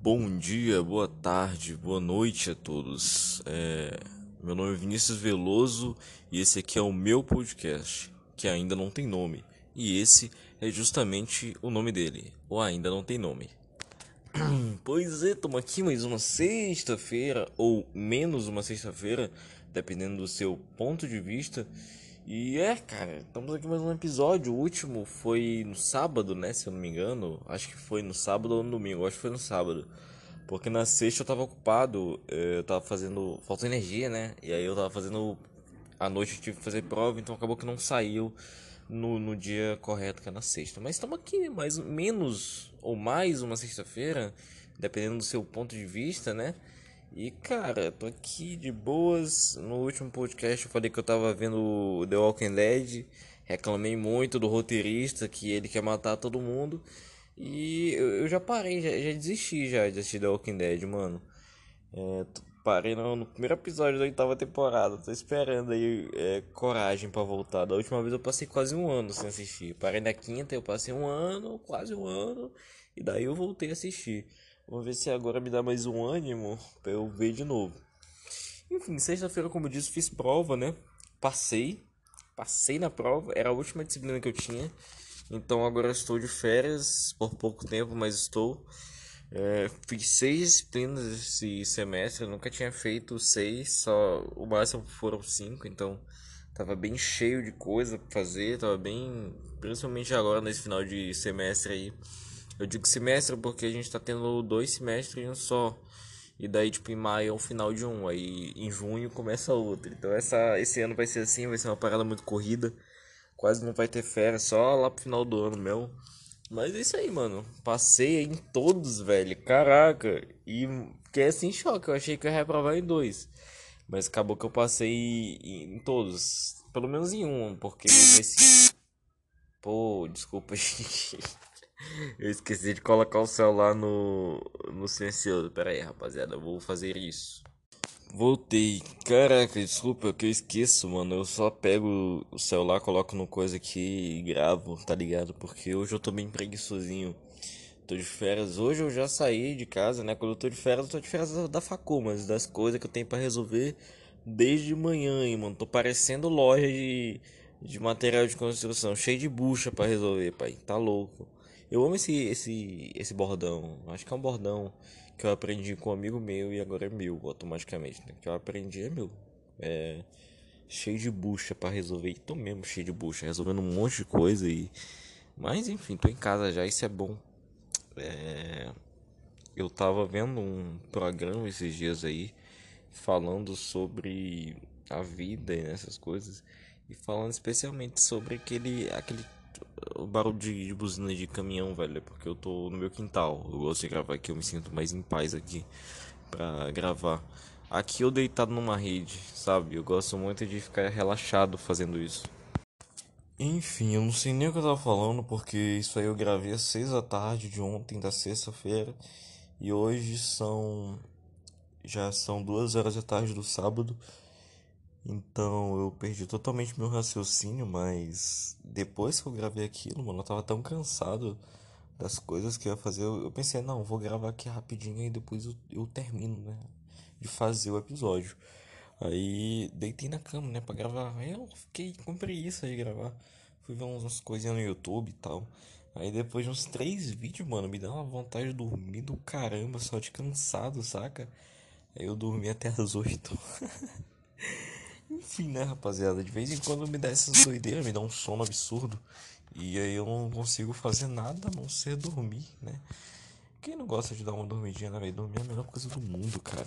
Bom dia, boa tarde, boa noite a todos. É, meu nome é Vinícius Veloso e esse aqui é o meu podcast, que ainda não tem nome. E esse é justamente o nome dele, ou ainda não tem nome. Pois é, estamos aqui mais uma sexta-feira, ou menos uma sexta-feira, dependendo do seu ponto de vista. E é, cara, estamos aqui mais um episódio. O último foi no sábado, né? Se eu não me engano. Acho que foi no sábado ou no domingo. Acho que foi no sábado. Porque na sexta eu tava ocupado. Eh, eu tava fazendo. Falta energia, né? E aí eu tava fazendo. À noite eu tive que fazer prova, então acabou que não saiu no, no dia correto, que é na sexta. Mas estamos aqui, mais menos ou mais uma sexta-feira, dependendo do seu ponto de vista, né? E cara, tô aqui de boas. No último podcast eu falei que eu tava vendo The Walking Dead. Reclamei muito do roteirista que ele quer matar todo mundo. E eu, eu já parei, já, já, desisti já de assistir The Walking Dead, mano. É, parei no, no, primeiro episódio da oitava temporada. Tô esperando aí é, coragem para voltar. Da última vez eu passei quase um ano sem assistir. Parei na quinta, eu passei um ano, quase um ano. E daí eu voltei a assistir. Vamos ver se agora me dá mais um ânimo pra eu ver de novo. Enfim, sexta-feira, como eu disse, fiz prova, né? Passei. Passei na prova. Era a última disciplina que eu tinha. Então agora estou de férias por pouco tempo, mas estou. É, fiz seis disciplinas esse semestre. Eu nunca tinha feito seis, só o máximo foram cinco. Então tava bem cheio de coisa pra fazer. Tava bem. Principalmente agora nesse final de semestre aí eu digo semestre porque a gente tá tendo dois semestres em um só. E daí, tipo, em maio é o final de um, aí em junho começa outro. Então essa, esse ano vai ser assim, vai ser uma parada muito corrida. Quase não vai ter férias, só lá pro final do ano meu. Mas é isso aí, mano. Passei em todos, velho. Caraca. E fiquei assim em choque. Eu achei que eu ia reprovar em dois. Mas acabou que eu passei em todos. Pelo menos em um, porque nesse. Pô, desculpa, gente. Eu esqueci de colocar o celular no, no silencioso. Pera aí, rapaziada, eu vou fazer isso. Voltei. Caraca, desculpa que eu esqueço, mano. Eu só pego o celular, coloco no coisa aqui e gravo, tá ligado? Porque hoje eu tô bem preguiçosinho. Tô de férias. Hoje eu já saí de casa, né? Quando eu tô de férias, eu tô de férias da, facul, mas das coisas que eu tenho para resolver desde manhã, hein, mano. Tô parecendo loja de, de material de construção, cheio de bucha para resolver, pai. Tá louco. Eu amo esse, esse, esse bordão. Acho que é um bordão que eu aprendi com um amigo meu e agora é meu automaticamente. Né? Que eu aprendi é meu. É cheio de bucha para resolver. E tô mesmo cheio de bucha, resolvendo um monte de coisa e. Mas enfim, tô em casa já, isso é bom. É... Eu tava vendo um programa esses dias aí falando sobre a vida e essas coisas. E falando especialmente sobre aquele, aquele o barulho de, de buzina de caminhão, velho, é porque eu tô no meu quintal. Eu gosto de gravar aqui, eu me sinto mais em paz aqui pra gravar. Aqui eu deitado numa rede, sabe? Eu gosto muito de ficar relaxado fazendo isso. Enfim, eu não sei nem o que eu tava falando, porque isso aí eu gravei às seis da tarde de ontem, da sexta-feira. E hoje são. Já são duas horas da tarde do sábado. Então eu perdi totalmente meu raciocínio, mas depois que eu gravei aquilo, mano, eu tava tão cansado das coisas que eu ia fazer. Eu, eu pensei, não, vou gravar aqui rapidinho e depois eu, eu termino, né? De fazer o episódio. Aí deitei na cama, né, pra gravar. Aí eu fiquei com preguiça de gravar. Fui ver umas coisinhas no YouTube e tal. Aí depois de uns três vídeos, mano, me dá uma vontade de dormir do caramba, só de cansado, saca? Aí eu dormi até as oito. Enfim, né, rapaziada? De vez em quando me dá essas doideiras, me dá um sono absurdo. E aí eu não consigo fazer nada a não ser dormir, né? Quem não gosta de dar uma dormidinha, né, velho? Dormir é a melhor coisa do mundo, cara.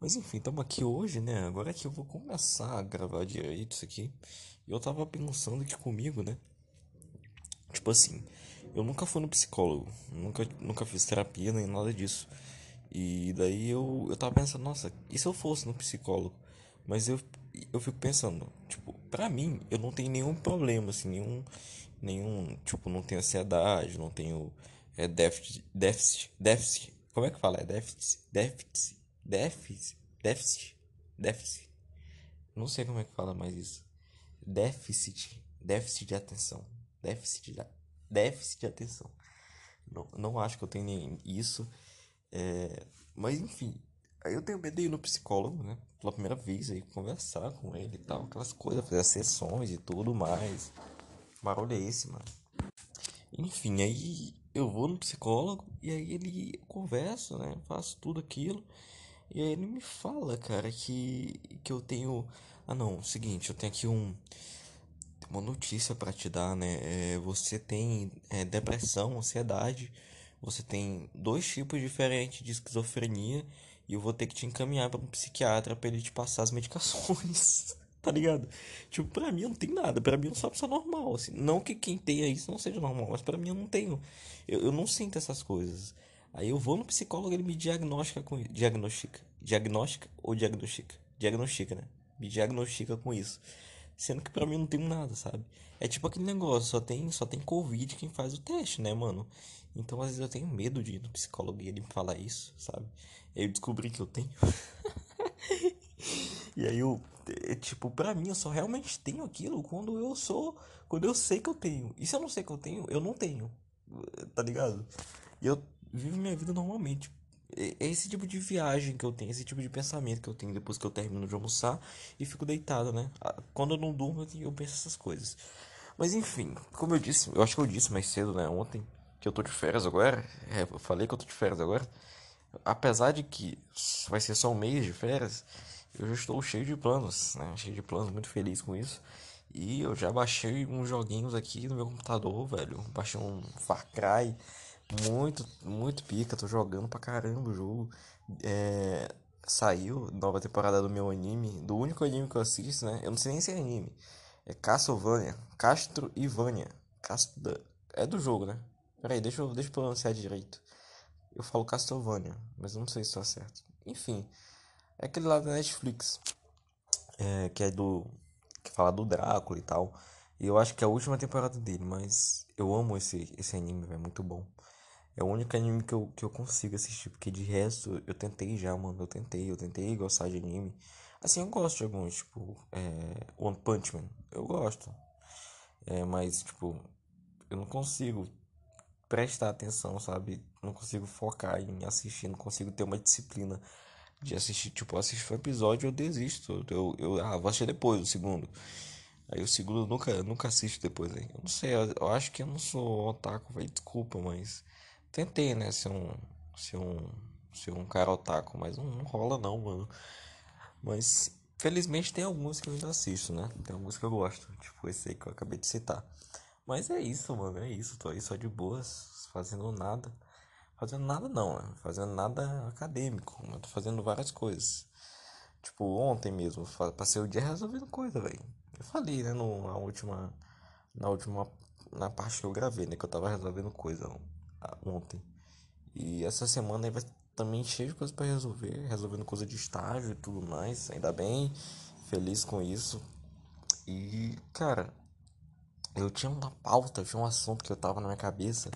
Mas enfim, estamos aqui hoje, né? Agora é que eu vou começar a gravar direito isso aqui. E eu tava pensando que comigo, né? Tipo assim, eu nunca fui no psicólogo. Nunca, nunca fiz terapia nem nada disso. E daí eu, eu tava pensando, nossa, e se eu fosse no psicólogo? Mas eu, eu fico pensando, tipo, pra mim, eu não tenho nenhum problema, assim, nenhum, nenhum, tipo, não tenho ansiedade, não tenho é, déficit, déficit, déficit, como é que fala? É déficit, déficit, déficit, déficit, déficit, não sei como é que fala mais isso, déficit, déficit de atenção, déficit de, déficit de atenção, não, não acho que eu tenho isso, É, mas enfim, aí eu tenho medo de ir no psicólogo, né? Pela primeira vez aí, conversar com ele e tal, aquelas coisas, fazer as sessões e tudo mais. Barulho é esse, mano. Enfim, aí eu vou no psicólogo e aí ele conversa, né? Faço tudo aquilo. E aí ele me fala, cara, que, que eu tenho. Ah não, seguinte, eu tenho aqui um. Uma notícia para te dar, né? É, você tem é, depressão, ansiedade. Você tem dois tipos diferentes de esquizofrenia. E eu vou ter que te encaminhar para um psiquiatra para ele te passar as medicações. tá ligado? Tipo, pra mim não tem nada. Pra mim eu uma pessoa normal, assim. Não que quem tenha isso não seja normal, mas pra mim eu não tenho. Eu, eu não sinto essas coisas. Aí eu vou no psicólogo, ele me diagnostica com. Diagnostica. Diagnóstica ou diagnostica? Diagnostica, né? Me diagnostica com isso. Sendo que pra mim não tem nada, sabe? É tipo aquele negócio, só tem, só tem Covid quem faz o teste, né, mano? Então às vezes eu tenho medo de ir no psicólogo e ele me falar isso, sabe? Eu descobri que eu tenho. e aí eu, é, tipo, pra mim eu só realmente tenho aquilo quando eu sou, quando eu sei que eu tenho. E se eu não sei que eu tenho, eu não tenho. Tá ligado? E eu vivo minha vida normalmente. É, esse tipo de viagem que eu tenho, esse tipo de pensamento que eu tenho depois que eu termino de almoçar e fico deitado, né? Quando eu não durmo, eu penso essas coisas. Mas enfim, como eu disse, eu acho que eu disse mais cedo, né, ontem, que eu tô de férias agora. É, eu falei que eu tô de férias agora. Apesar de que vai ser só um mês de férias, eu já estou cheio de planos, né? Cheio de planos, muito feliz com isso. E eu já baixei uns joguinhos aqui no meu computador, velho. Baixei um Far Cry. Muito, muito pica. Tô jogando pra caramba o jogo. É, saiu nova temporada do meu anime. Do único anime que eu assisto, né? Eu não sei nem se é anime. É Castlevania. Castro e Vânia. Castro... É do jogo, né? Peraí, deixa eu, deixa eu pronunciar direito. Eu falo Castlevania, mas não sei se tá certo. Enfim, é aquele lá da Netflix. É, que é do. Que fala do Drácula e tal. E eu acho que é a última temporada dele, mas eu amo esse, esse anime, é muito bom. É o único anime que eu, que eu consigo assistir, porque de resto eu tentei já, mano. Eu tentei, eu tentei gostar de anime. Assim, eu gosto de alguns, tipo, é, One Punch Man. Eu gosto. É, mas, tipo, eu não consigo prestar atenção, sabe? Não consigo focar em assistir, não consigo ter uma disciplina de assistir. Tipo, eu assisto um episódio eu desisto. Eu, eu, ah, vou assistir depois, o segundo. Aí o segundo eu nunca, nunca assisto depois aí. Eu não sei, eu, eu acho que eu não sou otaku, velho. Desculpa, mas. Tentei, né, ser um. Ser um. Ser um cara otaku, mas não, não rola não, mano. Mas felizmente tem alguns que eu ainda assisto, né? Tem alguns que eu gosto. Tipo esse aí que eu acabei de citar. Mas é isso, mano. É isso. Tô aí só de boas, fazendo nada. Fazendo nada não, né? Fazendo nada acadêmico. Mas tô fazendo várias coisas. Tipo, ontem mesmo, passei o dia resolvendo coisa, velho. Eu falei, né, no, na última. Na última. Na parte que eu gravei, né? Que eu tava resolvendo coisa ontem. E essa semana aí vai também cheio de coisas para resolver. Resolvendo coisa de estágio e tudo mais. Ainda bem. Feliz com isso. E, cara, eu tinha uma pauta, tinha um assunto que eu tava na minha cabeça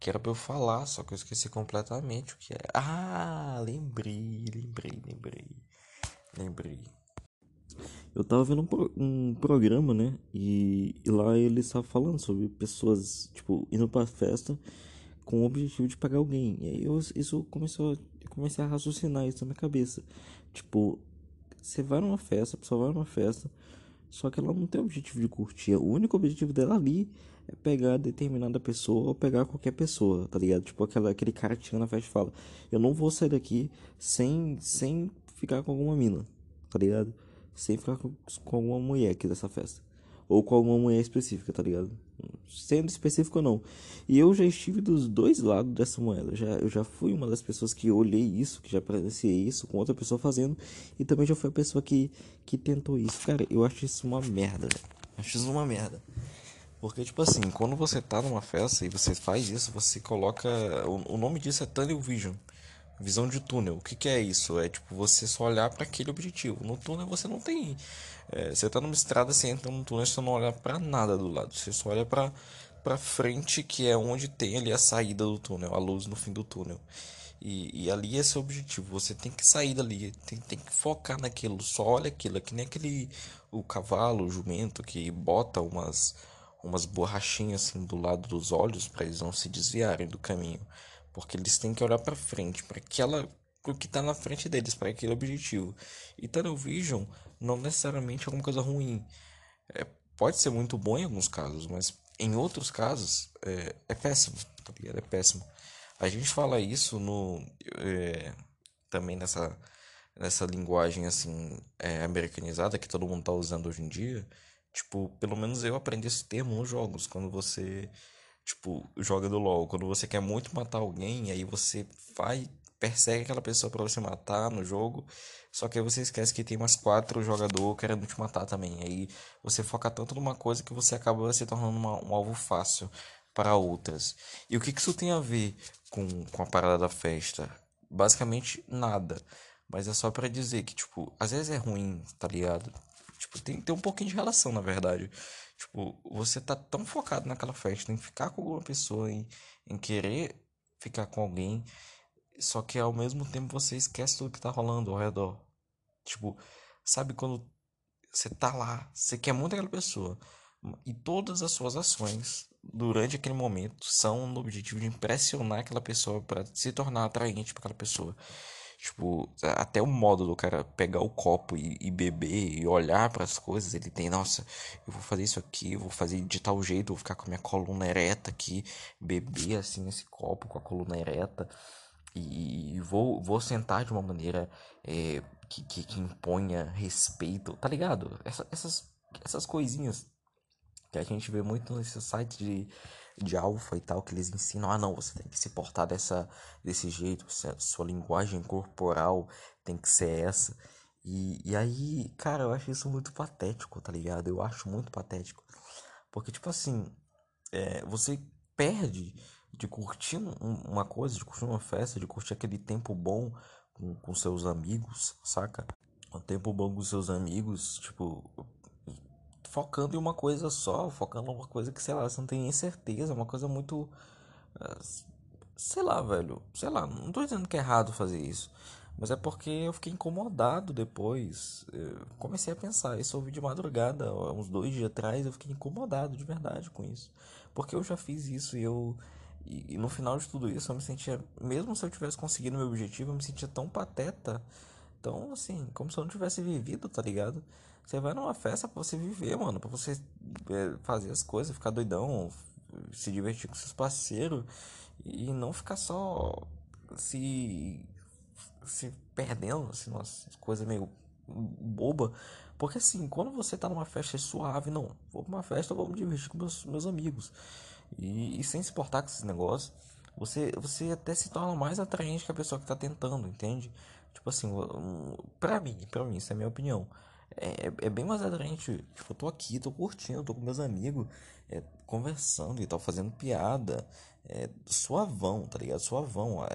que era pra eu falar, só que eu esqueci completamente o que era. Ah, lembrei, lembrei, lembrei. Lembrei. Eu tava vendo um, pro, um programa, né? E, e lá ele estava falando sobre pessoas, tipo, indo pra festa com o objetivo de pagar alguém. E aí eu, isso começou, eu comecei a raciocinar isso na minha cabeça. Tipo, você vai numa festa, a pessoa vai numa festa só que ela não tem o objetivo de curtir. O único objetivo dela ali é pegar determinada pessoa ou pegar qualquer pessoa, tá ligado? Tipo aquela, aquele cara que chega na festa e fala: Eu não vou sair daqui sem, sem ficar com alguma mina, tá ligado? Sem ficar com, com alguma mulher aqui dessa festa. Ou com alguma mulher específica, tá ligado? Sendo específico ou não. E eu já estive dos dois lados dessa moeda. Já, eu já fui uma das pessoas que olhei isso, que já presenciei isso com outra pessoa fazendo. E também já fui a pessoa que, que tentou isso. Cara, eu acho isso uma merda. Acho isso uma merda. Porque, tipo assim, quando você tá numa festa e você faz isso, você coloca. O, o nome disso é Tunnel Vision. Visão de túnel. O que, que é isso? É tipo você só olhar para aquele objetivo. No túnel você não tem. É, você tá numa estrada, você entra no túnel, você não olha para nada do lado. Você só olha para para frente, que é onde tem ali a saída do túnel, a luz no fim do túnel. E, e ali é seu objetivo. Você tem que sair dali, tem, tem que focar naquilo. Só olha aquilo. É que nem aquele o cavalo, o jumento que bota umas umas borrachinhas assim do lado dos olhos para eles não se desviarem do caminho porque eles têm que olhar para frente, para aquela o que tá na frente deles, para aquele objetivo. E Tunnel Vision não necessariamente é alguma coisa ruim. É, pode ser muito bom em alguns casos, mas em outros casos é, é péssimo, tá ligado? É péssimo. A gente fala isso no é, também nessa nessa linguagem assim é, americanizada que todo mundo tá usando hoje em dia. Tipo, pelo menos eu aprendi esse termo nos jogos, quando você tipo joga do LoL, quando você quer muito matar alguém, aí você vai persegue aquela pessoa para você matar no jogo. Só que aí você esquece que tem mais quatro jogadores querendo te matar também. Aí você foca tanto numa coisa que você acaba se tornando uma, um alvo fácil para outras. E o que, que isso tem a ver com, com a parada da festa? Basicamente nada. Mas é só para dizer que, tipo, às vezes é ruim, tá ligado? Tipo, tem, tem um pouquinho de relação, na verdade. Tipo, você tá tão focado naquela festa, em ficar com alguma pessoa, em, em querer ficar com alguém, só que ao mesmo tempo você esquece tudo que tá rolando ao redor. Tipo, sabe quando você tá lá, você quer muito aquela pessoa, e todas as suas ações durante aquele momento são no objetivo de impressionar aquela pessoa para se tornar atraente para aquela pessoa. Tipo, até o modo do cara pegar o copo e, e beber e olhar para as coisas, ele tem, nossa, eu vou fazer isso aqui, vou fazer de tal jeito, vou ficar com a minha coluna ereta aqui, beber assim esse copo com a coluna ereta e vou, vou sentar de uma maneira é, que, que, que, imponha respeito, tá ligado? Essa, essas, essas coisinhas que a gente vê muito nesses sites de, de alfa e tal, que eles ensinam, ah não, você tem que se portar dessa, desse jeito, sua linguagem corporal tem que ser essa. E, e aí, cara, eu acho isso muito patético, tá ligado? Eu acho muito patético. Porque, tipo assim, é, você perde de curtir uma coisa, de curtir uma festa, de curtir aquele tempo bom com, com seus amigos, saca? Um tempo bom com seus amigos, tipo, focando em uma coisa só, focando em uma coisa que, sei lá, você não tem nem certeza, uma coisa muito. Eh, sei lá, velho, sei lá, não tô dizendo que é errado fazer isso. Mas é porque eu fiquei incomodado depois. Eu comecei a pensar. Isso eu ouvi de madrugada, uns dois dias atrás. Eu fiquei incomodado de verdade com isso. Porque eu já fiz isso e eu e, e, no final de tudo isso eu me sentia, mesmo se eu tivesse conseguido meu objetivo, eu me sentia tão pateta. Tão assim, como se eu não tivesse vivido, tá ligado? Você vai numa festa pra você viver, mano, pra você é, fazer as coisas, ficar doidão, se divertir com seus parceiros e não ficar só se se perdendo, assim, umas coisas meio boba. Porque assim, quando você tá numa festa é suave, não, vou pra uma festa, vou me divertir com meus, meus amigos. E, e sem se portar com esses negócios, você, você até se torna mais atraente que a pessoa que tá tentando, entende? Tipo assim, pra mim, pra mim, isso é a minha opinião. É, é bem mais atraente. Tipo, eu tô aqui, tô curtindo, tô com meus amigos, é, conversando e tal, fazendo piada é, suavão, tá ligado? Suavão. A,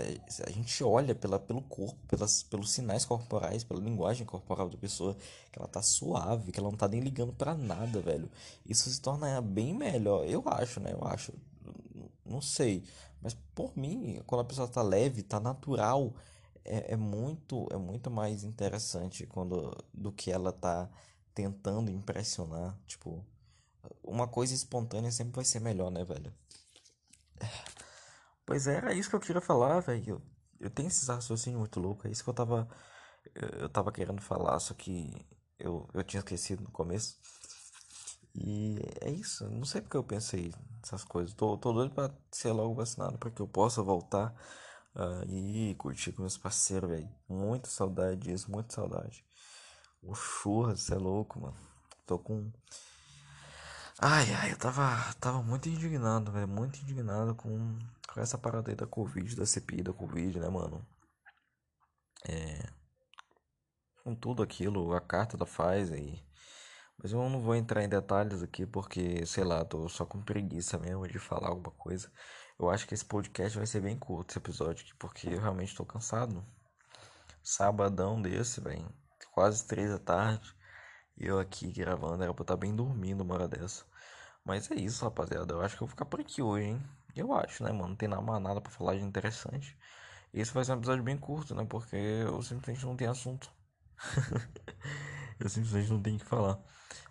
a, gente olha pela, pelo corpo, pelas, pelos sinais corporais, pela linguagem corporal da pessoa, que ela tá suave, que ela não tá nem ligando para nada, velho. Isso se torna bem melhor, eu acho, né? Eu acho. Não sei. Mas por mim, quando a pessoa tá leve, tá natural, é, é muito, é muito mais interessante quando do que ela tá tentando impressionar. Tipo, uma coisa espontânea sempre vai ser melhor, né, velho? Pois é, era isso que eu queria falar, velho. Eu, eu tenho esses raciocínios muito loucos. É isso que eu tava. Eu tava querendo falar, só que eu, eu tinha esquecido no começo. E é isso. Não sei porque eu pensei nessas coisas. Tô, tô doido pra ser logo vacinado para que eu possa voltar e curtir com meus parceiros, velho. Muita saudade disso, muita saudade. O churras, você é louco, mano. Tô com Ai, ai, eu tava, tava muito indignado, velho. Muito indignado com, com essa parada aí da Covid, da CPI da Covid, né, mano? É. Com tudo aquilo, a carta da Pfizer aí. Mas eu não vou entrar em detalhes aqui porque, sei lá, tô só com preguiça mesmo de falar alguma coisa. Eu acho que esse podcast vai ser bem curto, esse episódio aqui, porque eu realmente tô cansado. Sabadão desse, velho. Quase três da tarde. Eu aqui gravando, era pra estar bem dormindo uma hora dessa. Mas é isso, rapaziada. Eu acho que eu vou ficar por aqui hoje, hein? Eu acho, né, mano? Não tem nada, nada pra falar de interessante. Esse vai ser um episódio bem curto, né? Porque eu simplesmente não tenho assunto. eu simplesmente não tenho que falar.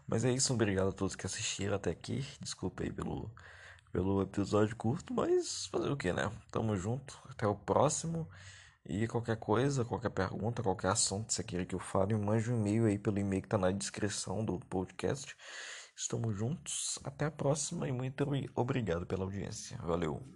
Mas é isso, obrigado a todos que assistiram até aqui. Desculpa aí pelo, pelo episódio curto, mas fazer o que, né? Tamo junto, até o próximo. E qualquer coisa, qualquer pergunta, qualquer assunto que você queira que eu fale, mande um e-mail aí pelo e-mail que tá na descrição do podcast. Estamos juntos, até a próxima e muito obrigado pela audiência. Valeu!